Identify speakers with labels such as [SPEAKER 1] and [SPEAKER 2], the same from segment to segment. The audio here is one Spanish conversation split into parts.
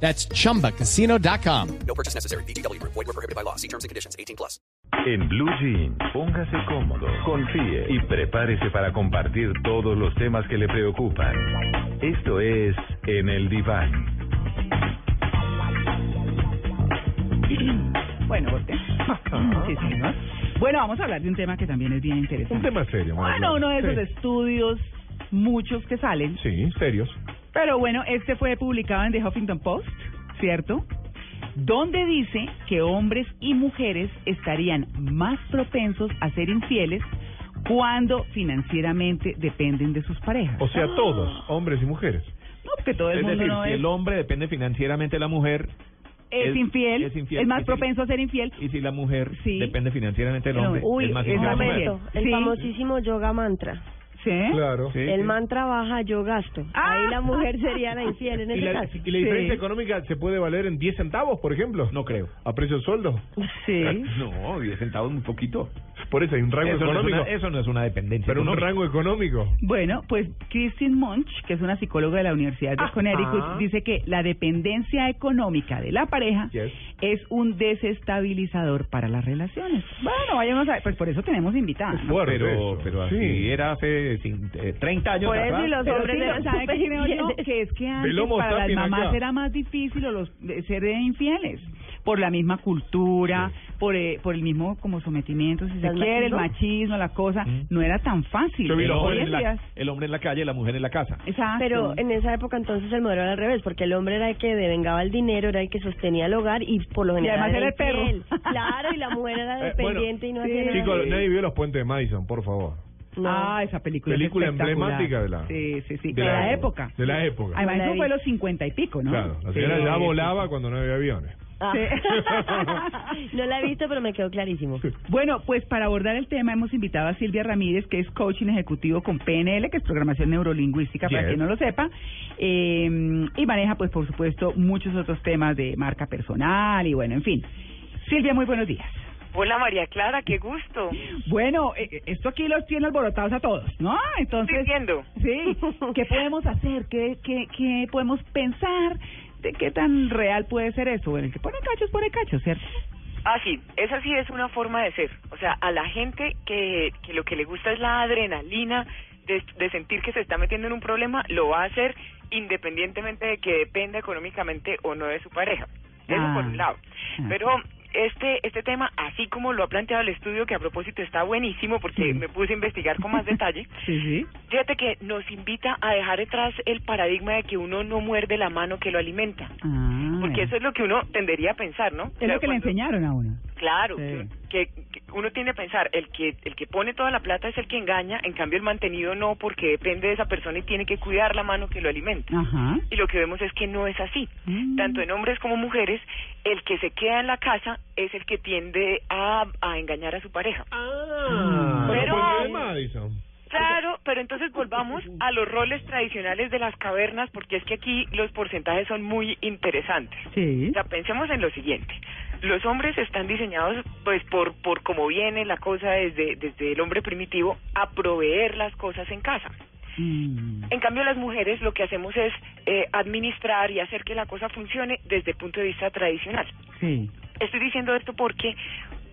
[SPEAKER 1] That's chumbacasino.com.
[SPEAKER 2] No purchase necessary. BGW. Void were prohibited by law. See terms and conditions. 18 plus.
[SPEAKER 3] En Blue Jeans, póngase cómodo, confíe y prepárese para compartir todos los temas que le preocupan. Esto es En el Diván.
[SPEAKER 4] Bueno, voltea. Sí, señor. Bueno, vamos a hablar de un tema que también es bien interesante.
[SPEAKER 5] Un tema serio, María
[SPEAKER 4] Bueno,
[SPEAKER 5] Clara.
[SPEAKER 4] uno de esos
[SPEAKER 5] Sí.
[SPEAKER 4] estudios, muchos que salen.
[SPEAKER 5] Sí, serios.
[SPEAKER 4] Pero bueno, este fue publicado en The Huffington Post, ¿cierto? Donde dice que hombres y mujeres estarían más propensos a ser infieles cuando financieramente dependen de sus parejas.
[SPEAKER 5] O sea, todos, hombres y mujeres.
[SPEAKER 4] No, porque todo el
[SPEAKER 6] Es
[SPEAKER 4] mundo
[SPEAKER 6] decir,
[SPEAKER 4] no
[SPEAKER 6] si
[SPEAKER 4] es,
[SPEAKER 6] el hombre depende financieramente de la mujer
[SPEAKER 4] es
[SPEAKER 6] es-
[SPEAKER 4] infiel,
[SPEAKER 6] es infiel.
[SPEAKER 4] es más
[SPEAKER 6] Y si-
[SPEAKER 4] propenso a ser infiel.
[SPEAKER 6] y si la mujer
[SPEAKER 4] Sí.
[SPEAKER 6] depende financieramente del hombre,
[SPEAKER 4] uy,
[SPEAKER 6] es más infiel
[SPEAKER 7] el
[SPEAKER 4] Sí.
[SPEAKER 7] famosísimo yoga mantra.
[SPEAKER 4] ¿Sí?
[SPEAKER 5] Claro.
[SPEAKER 6] Sí,
[SPEAKER 7] el
[SPEAKER 6] sí.
[SPEAKER 7] mantra baja, yo gasto.
[SPEAKER 4] Ah.
[SPEAKER 7] Ahí la mujer sería la infiel en
[SPEAKER 5] ¿Y
[SPEAKER 7] ese
[SPEAKER 5] la,
[SPEAKER 7] caso.
[SPEAKER 5] y la diferencia
[SPEAKER 4] Sí.
[SPEAKER 5] económica se puede valer en 10 centavos, por ejemplo?
[SPEAKER 6] No creo.
[SPEAKER 5] ¿A precio de sueldo?
[SPEAKER 4] Sí.
[SPEAKER 6] No, 10 centavos muy poquito.
[SPEAKER 5] Por eso hay un rango
[SPEAKER 6] Eso no, es
[SPEAKER 5] económico.
[SPEAKER 6] una, eso no es una dependencia.
[SPEAKER 5] pero un rango económico.
[SPEAKER 4] Bueno, pues Christine Munch, que es una psicóloga de la Universidad de
[SPEAKER 5] Ah,
[SPEAKER 4] Connecticut,
[SPEAKER 5] ah.
[SPEAKER 4] dice que la dependencia económica de la pareja
[SPEAKER 5] Yes.
[SPEAKER 4] es un desestabilizador para las relaciones. Bueno, vayamos a ver, pues por eso tenemos.
[SPEAKER 5] Fuerte
[SPEAKER 6] Pero, pero así
[SPEAKER 5] Sí.
[SPEAKER 6] era hace cin- eh, 30 años
[SPEAKER 7] Por eso y los hombres
[SPEAKER 4] sí,
[SPEAKER 7] eran
[SPEAKER 4] ¿sabe qué
[SPEAKER 7] súper
[SPEAKER 4] creo yo?
[SPEAKER 7] infieles.
[SPEAKER 4] Que es que antes para las mamás
[SPEAKER 5] acá.
[SPEAKER 4] era más difícil o los de ser infieles por la misma cultura, por eh, por el mismo como sometimiento, si se
[SPEAKER 7] ¿El
[SPEAKER 4] quiere, el
[SPEAKER 7] machismo?
[SPEAKER 4] la cosa,
[SPEAKER 6] Mm.
[SPEAKER 4] no era tan fácil.
[SPEAKER 5] Yo vi
[SPEAKER 6] el,
[SPEAKER 5] los
[SPEAKER 4] Hoy
[SPEAKER 6] hombre
[SPEAKER 4] en
[SPEAKER 6] la, el hombre en la calle, la mujer en la casa.
[SPEAKER 4] Exacto.
[SPEAKER 7] Pero en esa época entonces el modelo era al revés, porque el hombre era el que devengaba el dinero, era el que sostenía el hogar y por lo general
[SPEAKER 4] además era el perro.
[SPEAKER 7] Claro, y la mujer era
[SPEAKER 5] Eh, bueno,
[SPEAKER 7] dependiente y no
[SPEAKER 4] sí.
[SPEAKER 7] hacía nada.
[SPEAKER 5] Chicos, nadie vio los puentes de Madison, por favor.
[SPEAKER 7] No.
[SPEAKER 4] Ah, esa película.
[SPEAKER 5] emblemática de la-
[SPEAKER 4] Sí, sí, sí.
[SPEAKER 5] de
[SPEAKER 4] De,
[SPEAKER 5] la
[SPEAKER 4] la,
[SPEAKER 5] época.
[SPEAKER 4] época.
[SPEAKER 5] De la época.
[SPEAKER 4] Además, eso fue los cincuenta y pico, ¿no?
[SPEAKER 5] Claro, la
[SPEAKER 4] Sí.
[SPEAKER 5] señora ya volaba cuando no había aviones.
[SPEAKER 7] Ah. no la he visto, pero me quedó clarísimo.
[SPEAKER 4] Bueno, pues para abordar el tema hemos invitado a Silvia Ramírez, que es coaching ejecutivo con PNL, que es programación neurolingüística, para
[SPEAKER 5] Yes.
[SPEAKER 4] quien no lo sepa, eh, y maneja, pues por supuesto, muchos otros temas de marca personal y bueno, en fin. Silvia, muy buenos días.
[SPEAKER 8] Hola María Clara, qué gusto.
[SPEAKER 4] Bueno, eh, eh, esto aquí los tiene alborotados a todos, ¿no? Entonces,
[SPEAKER 8] Estoy viendo.
[SPEAKER 4] Sí, ¿qué podemos hacer? ¿Qué, qué, ¿Qué podemos pensar? ¿De qué tan real puede ser eso? Bueno, el que pone cachos, pone cachos, ¿cierto?
[SPEAKER 8] Ah, sí, esa sí es una forma de ser. O sea, a la gente que, que lo que le gusta es la adrenalina de, de sentir que se está metiendo en un problema, lo va a hacer independientemente de que dependa económicamente o no de su pareja. Eso
[SPEAKER 4] Ah.
[SPEAKER 8] por un lado.
[SPEAKER 4] Ah.
[SPEAKER 8] Pero este este tema, así como lo ha planteado el estudio, que a propósito está buenísimo porque
[SPEAKER 4] Sí.
[SPEAKER 8] me puse a investigar con más detalle,
[SPEAKER 4] Sí, sí.
[SPEAKER 8] fíjate que nos invita a dejar detrás el paradigma de que uno no muerde la mano que lo alimenta.
[SPEAKER 4] Ah,
[SPEAKER 8] Porque eso es lo que uno tendería a pensar, ¿no? O
[SPEAKER 4] es
[SPEAKER 8] sea,
[SPEAKER 4] lo que le enseñaron a uno.
[SPEAKER 8] Claro. Que, que uno tiene que pensar, el que el que pone toda la plata es el que engaña, en cambio el mantenido no, porque depende de esa persona y tiene que cuidar la mano que lo alimenta.
[SPEAKER 4] Ajá.
[SPEAKER 8] Y lo que vemos es que no es así.
[SPEAKER 4] Mm.
[SPEAKER 8] Tanto en hombres como mujeres, el que se queda en la casa es el que tiende a, a engañar a su pareja.
[SPEAKER 5] Ah,
[SPEAKER 8] Pero-
[SPEAKER 5] puentes de Madison.
[SPEAKER 8] Claro, pero entonces volvamos a los roles tradicionales de las cavernas, porque es que aquí los porcentajes son muy interesantes.
[SPEAKER 4] Sí.
[SPEAKER 8] O sea, pensemos en lo siguiente. Los hombres están diseñados, pues, por, por cómo viene la cosa desde, desde el hombre primitivo, a proveer las cosas en casa.
[SPEAKER 4] Mm.
[SPEAKER 8] En cambio, las mujeres lo que hacemos es eh, administrar y hacer que la cosa funcione desde el punto de vista tradicional.
[SPEAKER 4] Sí.
[SPEAKER 8] Estoy diciendo esto porque,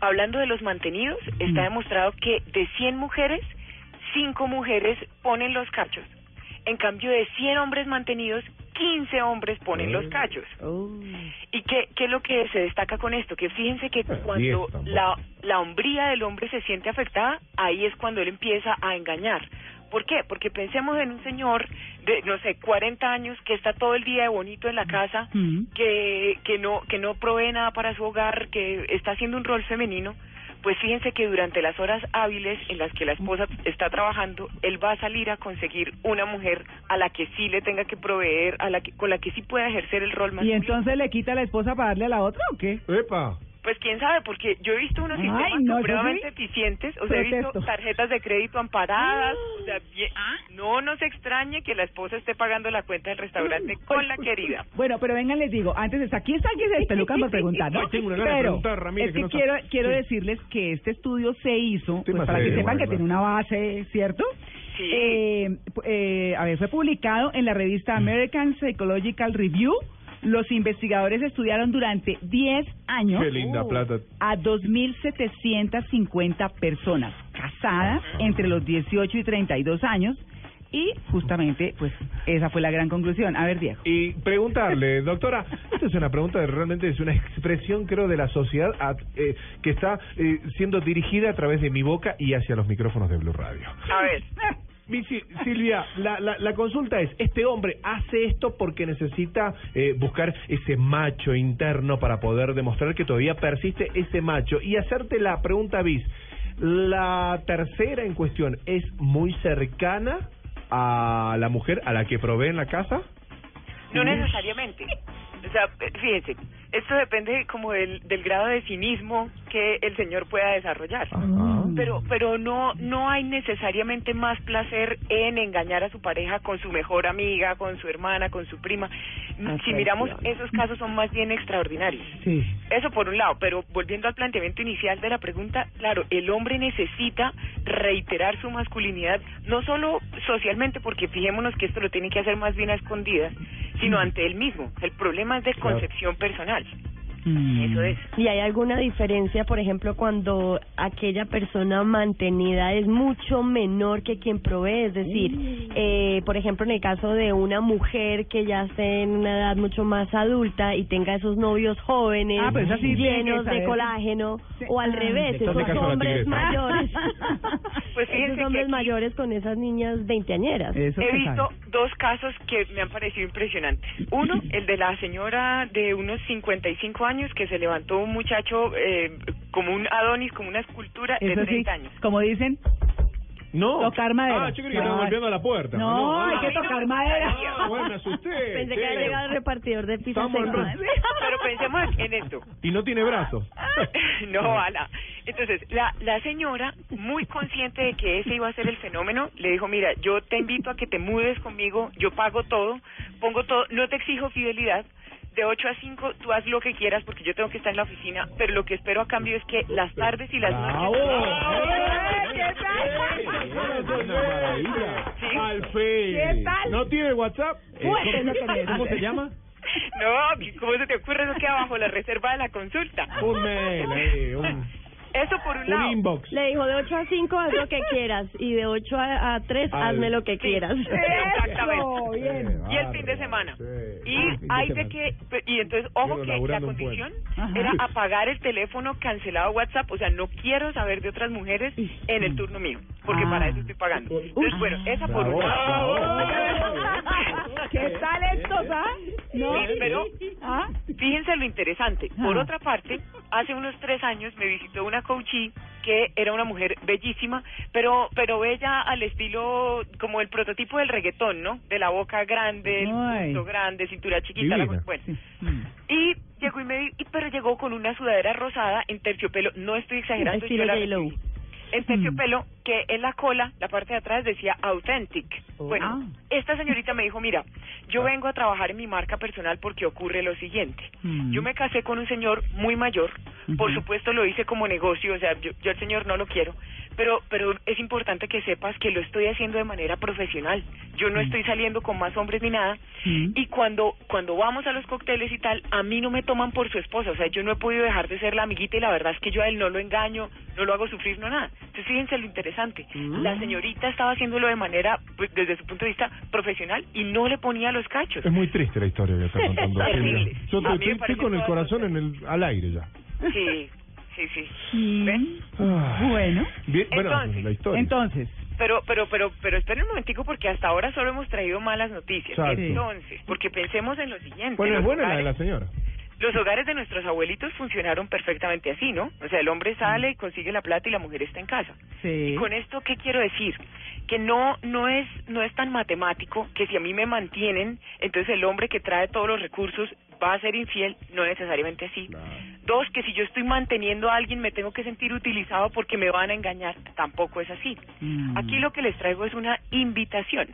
[SPEAKER 8] hablando de los mantenidos, está
[SPEAKER 4] Mm.
[SPEAKER 8] demostrado que de 100 mujeres, 5 mujeres ponen los cachos. En cambio, de 100 hombres mantenidos, 15 hombres ponen los cachos.
[SPEAKER 7] Oh.
[SPEAKER 8] ¿Y qué, qué es lo que se destaca con esto? Que fíjense que
[SPEAKER 5] Ah,
[SPEAKER 8] cuando la, la hombría del hombre se siente afectada, ahí es cuando él empieza a engañar. ¿Por qué? Porque pensemos en un señor de, no sé, 40 años que está todo el día de bonito en la casa,
[SPEAKER 4] Mm.
[SPEAKER 8] que, que, no, que no provee nada para su hogar, que está haciendo un rol femenino. Pues fíjense que durante las horas hábiles en las que la esposa está trabajando, él va a salir a conseguir una mujer a la que sí le tenga que proveer, a la que, con la que sí pueda ejercer el rol
[SPEAKER 4] ¿Y
[SPEAKER 8] masculino.
[SPEAKER 4] entonces le quita a la esposa para darle a la otra o qué?
[SPEAKER 5] Epa.
[SPEAKER 8] Pues quién sabe, porque yo he visto unos
[SPEAKER 4] Ay,
[SPEAKER 8] sistemas
[SPEAKER 4] no, yo
[SPEAKER 8] supremamente
[SPEAKER 4] sí
[SPEAKER 8] eficientes, o sea, he visto
[SPEAKER 4] protesto.
[SPEAKER 8] tarjetas de crédito amparadas, o sea, bien- no nos extrañe que la esposa esté pagando la cuenta del restaurante con la querida.
[SPEAKER 4] Bueno, pero vengan, les digo, antes de aquí está quien se despelucan por preguntar, ¿no?
[SPEAKER 5] Ay, tengo una gana de
[SPEAKER 4] pero
[SPEAKER 5] preguntar, Ramírez,
[SPEAKER 4] es
[SPEAKER 5] que
[SPEAKER 4] que
[SPEAKER 5] no sabe.
[SPEAKER 4] quiero, quiero
[SPEAKER 5] Sí.
[SPEAKER 4] decirles que este estudio se hizo, pues, para que sepan que tiene una base, ¿cierto?
[SPEAKER 8] Sí.
[SPEAKER 4] Eh, eh, a ver, fue publicado en la revista American Psychological Review. Los investigadores estudiaron durante 10 años
[SPEAKER 5] Qué linda plata.
[SPEAKER 4] a 2.750 personas casadas entre los 18 y 32 años y justamente, pues, esa fue la gran conclusión. A ver, Diego.
[SPEAKER 5] Y preguntarle, doctora, esta es una pregunta de realmente es una expresión, creo, de la sociedad a- eh, que está eh, siendo dirigida a través de mi boca y hacia los micrófonos de Blue Radio.
[SPEAKER 8] A ver,
[SPEAKER 5] Silvia, la, la, la consulta es, ¿este hombre hace esto porque necesita eh, buscar ese macho interno para poder demostrar que todavía persiste ese macho? Y hacerte la pregunta bis, ¿la tercera en cuestión es muy cercana a la mujer a la que provee en la casa?
[SPEAKER 8] no necesariamente. O sea, fíjense, esto depende como del, del grado de cinismo que el señor pueda desarrollar. Pero pero no no hay necesariamente más placer en engañar a su pareja con su mejor amiga, con su hermana, con su prima. Si miramos, esos casos son más bien extraordinarios.
[SPEAKER 4] Sí.
[SPEAKER 8] Eso por un lado, pero volviendo al planteamiento inicial de la pregunta, claro, el hombre necesita reiterar su masculinidad, no solo socialmente, porque fijémonos que esto lo tiene que hacer más bien a escondidas, sino ante él mismo. El problema es de concepción personal.
[SPEAKER 4] Mm.
[SPEAKER 8] Eso es.
[SPEAKER 7] ¿Y hay alguna diferencia, por ejemplo, cuando aquella persona mantenida es mucho menor que quien provee? Es decir, eh, por ejemplo, en el caso de una mujer que ya esté en una edad mucho más adulta y tenga esos novios jóvenes
[SPEAKER 4] Ah, pues así
[SPEAKER 7] llenos de colágeno,
[SPEAKER 4] Sí.
[SPEAKER 7] o al
[SPEAKER 4] Ah,
[SPEAKER 7] revés, esos hombres mayores,
[SPEAKER 8] Pues
[SPEAKER 7] esos hombres mayores con esas niñas veinteañeras.
[SPEAKER 4] Eso
[SPEAKER 8] He visto
[SPEAKER 4] sabe.
[SPEAKER 8] dos casos que me han parecido impresionantes. Uno, el de la señora de unos 55 años que se levantó un muchacho eh, como un Adonis, como una escultura de
[SPEAKER 4] Eso sí,
[SPEAKER 8] 30 años.
[SPEAKER 4] como dicen,
[SPEAKER 5] No.
[SPEAKER 4] Tocar madera.
[SPEAKER 5] Ah, yo creí que estaban
[SPEAKER 4] Ay.
[SPEAKER 5] golpeando a la puerta.
[SPEAKER 4] No, hay
[SPEAKER 5] ah,
[SPEAKER 4] que tocar madera.
[SPEAKER 5] Ah, bueno, me asusté.
[SPEAKER 7] Pensé que había
[SPEAKER 5] Sí.
[SPEAKER 7] llegado el repartidor de pizza
[SPEAKER 5] Estamos en
[SPEAKER 7] seca.
[SPEAKER 5] ro-
[SPEAKER 8] Pero pensemos en esto.
[SPEAKER 5] Y no tiene brazos.
[SPEAKER 8] No, ala. Entonces, la, la señora, muy consciente de que ese iba a ser el fenómeno, le dijo, mira, yo te invito a que te mudes conmigo, yo pago todo, pongo todo, no te exijo fidelidad, de 8 a 5 tú haz lo que quieras porque yo tengo que estar en la oficina, pero lo que espero a cambio es que las tardes y las noches... Sí.
[SPEAKER 5] Alfred.
[SPEAKER 4] ¿Qué tal?
[SPEAKER 5] ¿No tiene WhatsApp?
[SPEAKER 4] Pues, me
[SPEAKER 5] ¿Cómo se llama?
[SPEAKER 8] No, ¿cómo se te ocurre? Eso queda bajo la reserva de la consulta.
[SPEAKER 5] Un mail, un,
[SPEAKER 8] Eso por un
[SPEAKER 5] un
[SPEAKER 8] lado.
[SPEAKER 5] inbox.
[SPEAKER 7] Le dijo de 8 a 5 haz lo que quieras y de 8 a, a 3
[SPEAKER 5] Al-
[SPEAKER 7] hazme lo que
[SPEAKER 8] Sí.
[SPEAKER 7] quieras.
[SPEAKER 8] Exactamente.
[SPEAKER 4] bien.
[SPEAKER 8] y el fin de semana.
[SPEAKER 5] Sí.
[SPEAKER 8] Y
[SPEAKER 5] Ah,
[SPEAKER 8] hay de que, y entonces, ojo que la condición era apagar el teléfono cancelado WhatsApp, o sea, no quiero saber de otras mujeres en el turno mío, porque
[SPEAKER 4] Ah.
[SPEAKER 8] para eso estoy pagando. Entonces, bueno, esa por un
[SPEAKER 5] Bravo,
[SPEAKER 8] lado.
[SPEAKER 4] ¿Qué tal estos, ah? ¿No?
[SPEAKER 8] Pero
[SPEAKER 4] ¿Ah?
[SPEAKER 8] fíjense lo interesante. Por
[SPEAKER 4] Ah.
[SPEAKER 8] otra parte, hace unos tres años me visitó una coachee que era una mujer bellísima, pero pero bella al estilo como el prototipo del reggaetón, ¿no? De la boca grande, el busto grande, cintura chiquita, la- bueno.
[SPEAKER 4] Mm.
[SPEAKER 8] Y llegó y me y pero llegó con una sudadera rosada en terciopelo, no estoy exagerando, yo la En terciopelo que en la cola, la parte de atrás decía authentic. Bueno,
[SPEAKER 4] Ah.
[SPEAKER 8] esta señorita me dijo, mira, yo vengo a trabajar en mi marca personal porque ocurre lo siguiente.
[SPEAKER 4] Mm.
[SPEAKER 8] Yo me casé con un señor muy mayor, por supuesto lo hice como negocio, o sea, yo, yo al señor no lo quiero, pero pero es importante que sepas que lo estoy haciendo de manera profesional. Yo no estoy saliendo con más hombres ni nada.
[SPEAKER 4] Mm.
[SPEAKER 8] Y cuando cuando vamos a los cócteles y tal, a mí no me toman por su esposa, o sea, yo no he podido dejar de ser la amiguita y la verdad es que yo a él no lo engaño, no lo hago sufrir, no nada. Entonces fíjense lo interesante, la señorita estaba haciéndolo de manera, pues, desde su punto de vista profesional y no le ponía los cachos.
[SPEAKER 5] Es muy triste la historia que está contando. Yo estoy, con el corazón en el, al aire ya.
[SPEAKER 8] Sí, sí, sí.
[SPEAKER 4] Mm.
[SPEAKER 8] ¿Ven?
[SPEAKER 5] Ah.
[SPEAKER 4] Bueno,
[SPEAKER 5] Bien, bueno,
[SPEAKER 8] Entonces,
[SPEAKER 5] la historia.
[SPEAKER 4] entonces,
[SPEAKER 8] Pero, pero, pero, pero esperen un momentico porque hasta ahora solo hemos traído malas noticias.
[SPEAKER 5] Exacto.
[SPEAKER 8] Entonces, porque pensemos en lo siguiente.
[SPEAKER 5] bueno, es
[SPEAKER 8] los
[SPEAKER 5] buena la de
[SPEAKER 8] hogares-
[SPEAKER 5] la señora.
[SPEAKER 8] Los hogares de nuestros abuelitos funcionaron perfectamente así, ¿no? O sea, el hombre sale y consigue la plata y la mujer está en casa.
[SPEAKER 4] sí.
[SPEAKER 8] Y con esto, ¿qué quiero decir? Que no no es no es tan matemático que si a mí me mantienen, entonces el hombre que trae todos los recursos va a ser infiel, no necesariamente así. Dos, que si yo estoy manteniendo a alguien me tengo que sentir utilizado porque me van a engañar, tampoco es así.
[SPEAKER 4] Mm.
[SPEAKER 8] Aquí lo que les traigo es una invitación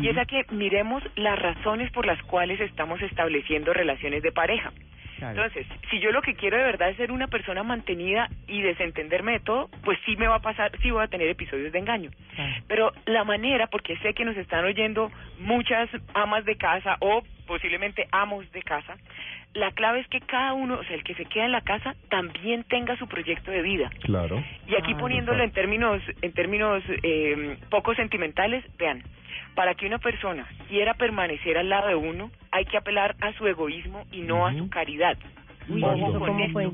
[SPEAKER 8] y es a que miremos las razones por las cuales estamos estableciendo relaciones de pareja.
[SPEAKER 4] Claro.
[SPEAKER 8] Entonces, si yo lo que quiero de verdad es ser una persona mantenida y desentenderme de todo, pues sí me va a pasar, sí voy a tener episodios de engaño.
[SPEAKER 4] Claro.
[SPEAKER 8] Pero la manera, porque sé que nos están oyendo muchas amas de casa o posiblemente amos de casa, la clave es que cada uno, o sea, el que se queda en la casa, también tenga su proyecto de vida.
[SPEAKER 5] Claro.
[SPEAKER 8] Y aquí
[SPEAKER 4] Ah,
[SPEAKER 8] poniéndolo en términos, en términos eh, poco sentimentales, vean, para que una persona quiera permanecer al lado de uno, hay que apelar a su egoísmo y no a su caridad.
[SPEAKER 7] Uy,
[SPEAKER 8] Ojo
[SPEAKER 7] ¿eso
[SPEAKER 8] con
[SPEAKER 7] cómo
[SPEAKER 8] esto.
[SPEAKER 7] fue?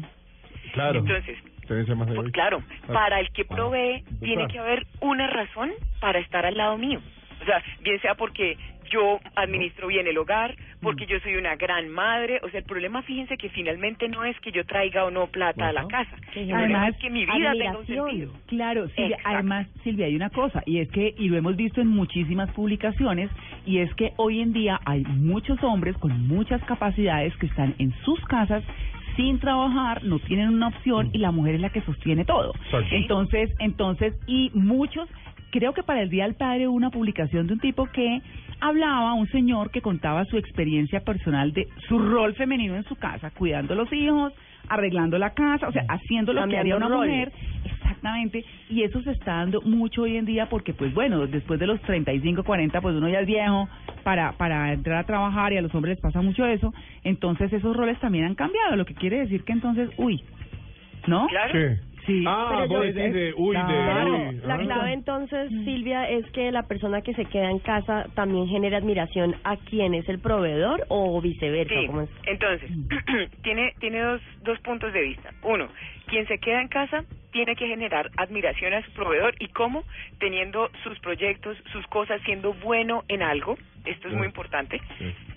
[SPEAKER 5] Claro.
[SPEAKER 8] Entonces, pues, claro, para el que provee
[SPEAKER 5] Ah,
[SPEAKER 8] tiene que haber una razón para estar al lado mío. O sea, bien sea porque yo administro bien el hogar, porque yo soy una gran madre. O sea, el problema, fíjense que finalmente no es que yo traiga o no plata a la casa.
[SPEAKER 4] Además,
[SPEAKER 8] es que mi vida tenga un sentido.
[SPEAKER 4] Claro, Silvia, además, Silvia, hay una cosa, y es que, y lo hemos visto en muchísimas publicaciones, y es que hoy en día hay muchos hombres con muchas capacidades que están en sus casas sin trabajar, no tienen una opción, y la mujer es la que sostiene todo. Entonces, entonces, y muchos, creo que para el Día del Padre hubo una publicación de un tipo que hablaba, un señor que contaba su experiencia personal de su rol femenino en su casa, cuidando a los hijos, arreglando la casa, o sea, haciendo lo que haría una
[SPEAKER 7] roles.
[SPEAKER 4] mujer. Exactamente, y eso se está dando mucho hoy en día porque, pues bueno, después de los 35, 40, pues uno ya es viejo para, para entrar a trabajar y a los hombres les pasa mucho eso, entonces esos roles también han cambiado, lo que quiere decir que entonces, uy, ¿no?
[SPEAKER 8] Claro.
[SPEAKER 5] Sí.
[SPEAKER 4] Sí.
[SPEAKER 5] Ah,
[SPEAKER 7] Pero
[SPEAKER 5] vos
[SPEAKER 7] yo-
[SPEAKER 5] decís de uy, de
[SPEAKER 4] Claro,
[SPEAKER 5] uy.
[SPEAKER 7] La
[SPEAKER 5] ah.
[SPEAKER 7] clave entonces. Silvia, es que la persona que se queda en casa también genera admiración a quien es el proveedor o viceversa.
[SPEAKER 8] Sí,
[SPEAKER 7] ¿cómo es?
[SPEAKER 8] entonces, tiene, tiene dos, dos puntos de vista. Uno, quien se queda en casa tiene que generar admiración a su proveedor y cómo, teniendo sus proyectos, sus cosas, siendo bueno en algo. Esto es muy importante.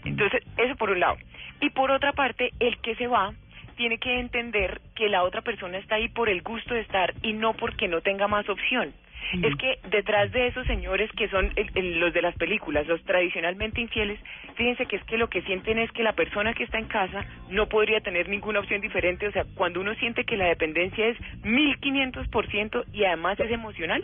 [SPEAKER 8] Entonces, eso por un lado. Y por otra parte, el que se va tiene que entender que la otra persona está ahí por el gusto de estar y no porque no tenga más opción. Es que detrás de esos señores que son el- el- los de las películas, los tradicionalmente infieles, fíjense que es que lo que sienten es que la persona que está en casa no podría tener ninguna opción diferente. O sea, cuando uno siente que la dependencia es 1500% y además es emocional,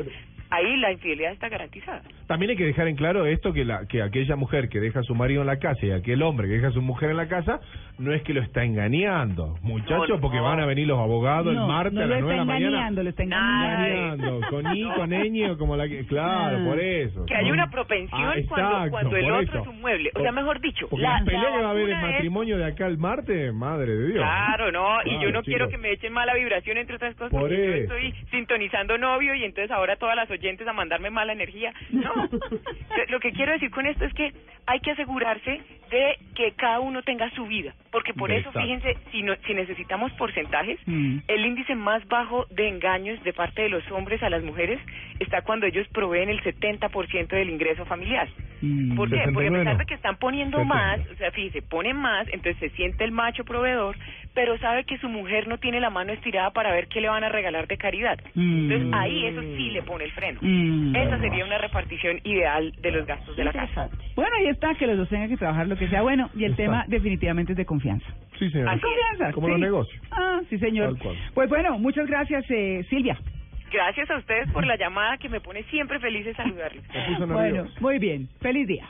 [SPEAKER 8] ahí la infidelidad está garantizada.
[SPEAKER 5] También hay que dejar en claro esto que la que aquella mujer que deja a su marido en la casa y aquel hombre que deja a su mujer en la casa no es que lo está engañando, muchachos,
[SPEAKER 8] No, no.
[SPEAKER 5] porque van a venir los abogados
[SPEAKER 4] no,
[SPEAKER 5] el martes
[SPEAKER 4] no
[SPEAKER 5] a
[SPEAKER 4] lo
[SPEAKER 5] las
[SPEAKER 4] está
[SPEAKER 5] 9 de la mañana.
[SPEAKER 4] engañando, lo está engañando.
[SPEAKER 5] con I, con ñ, como la que, claro,
[SPEAKER 4] Ah.
[SPEAKER 5] por eso.
[SPEAKER 8] Que hay una propensión
[SPEAKER 5] Ah,
[SPEAKER 8] cuando,
[SPEAKER 5] exacto,
[SPEAKER 8] cuando el otro
[SPEAKER 5] eso.
[SPEAKER 8] es un mueble. O sea, mejor dicho,
[SPEAKER 5] Porque
[SPEAKER 8] la,
[SPEAKER 5] la pelea que va a haber en
[SPEAKER 8] es-
[SPEAKER 5] matrimonio de acá el martes, madre de Dios.
[SPEAKER 8] Claro, no, y yo no quiero que me echen mala vibración, entre otras cosas,
[SPEAKER 5] Por
[SPEAKER 8] porque yo estoy sintonizando novio y entonces ahora todas las oyentes a mandarme mala energía. No, lo que quiero decir con esto es que hay que asegurarse de que cada uno tenga su vida, porque por eso, fíjense, si, no, si necesitamos porcentajes,
[SPEAKER 4] Mm.
[SPEAKER 8] el índice más bajo de engaños de parte de los hombres a las mujeres está cuando ellos proveen el 70% del ingreso familiar.
[SPEAKER 4] Mm.
[SPEAKER 8] ¿Por qué? Porque a
[SPEAKER 5] 69
[SPEAKER 8] pesar de que están poniendo
[SPEAKER 5] 70.
[SPEAKER 8] más, o sea, fíjese, ponen más, entonces se siente el macho proveedor, pero sabe que su mujer no tiene la mano estirada para ver qué le van a regalar de caridad.
[SPEAKER 4] Mm.
[SPEAKER 8] Entonces ahí eso sí le pone el freno.
[SPEAKER 4] Mm.
[SPEAKER 8] Esa sería una repartición ideal de los gastos de la casa.
[SPEAKER 4] Bueno, ahí está, que los dos tengan que trabajar lo que sea bueno, y el
[SPEAKER 5] Está.
[SPEAKER 4] tema definitivamente es de confianza.
[SPEAKER 5] Sí, señor.
[SPEAKER 8] Así es.
[SPEAKER 4] Confianza.
[SPEAKER 5] Como
[SPEAKER 4] sí.
[SPEAKER 5] los negocios.
[SPEAKER 4] Ah, sí, señor.
[SPEAKER 5] Tal cual.
[SPEAKER 4] Pues bueno, muchas gracias, eh, Silvia.
[SPEAKER 8] Gracias a ustedes por la llamada que me pone siempre feliz de saludarles.
[SPEAKER 4] Bueno, muy bien. Feliz día.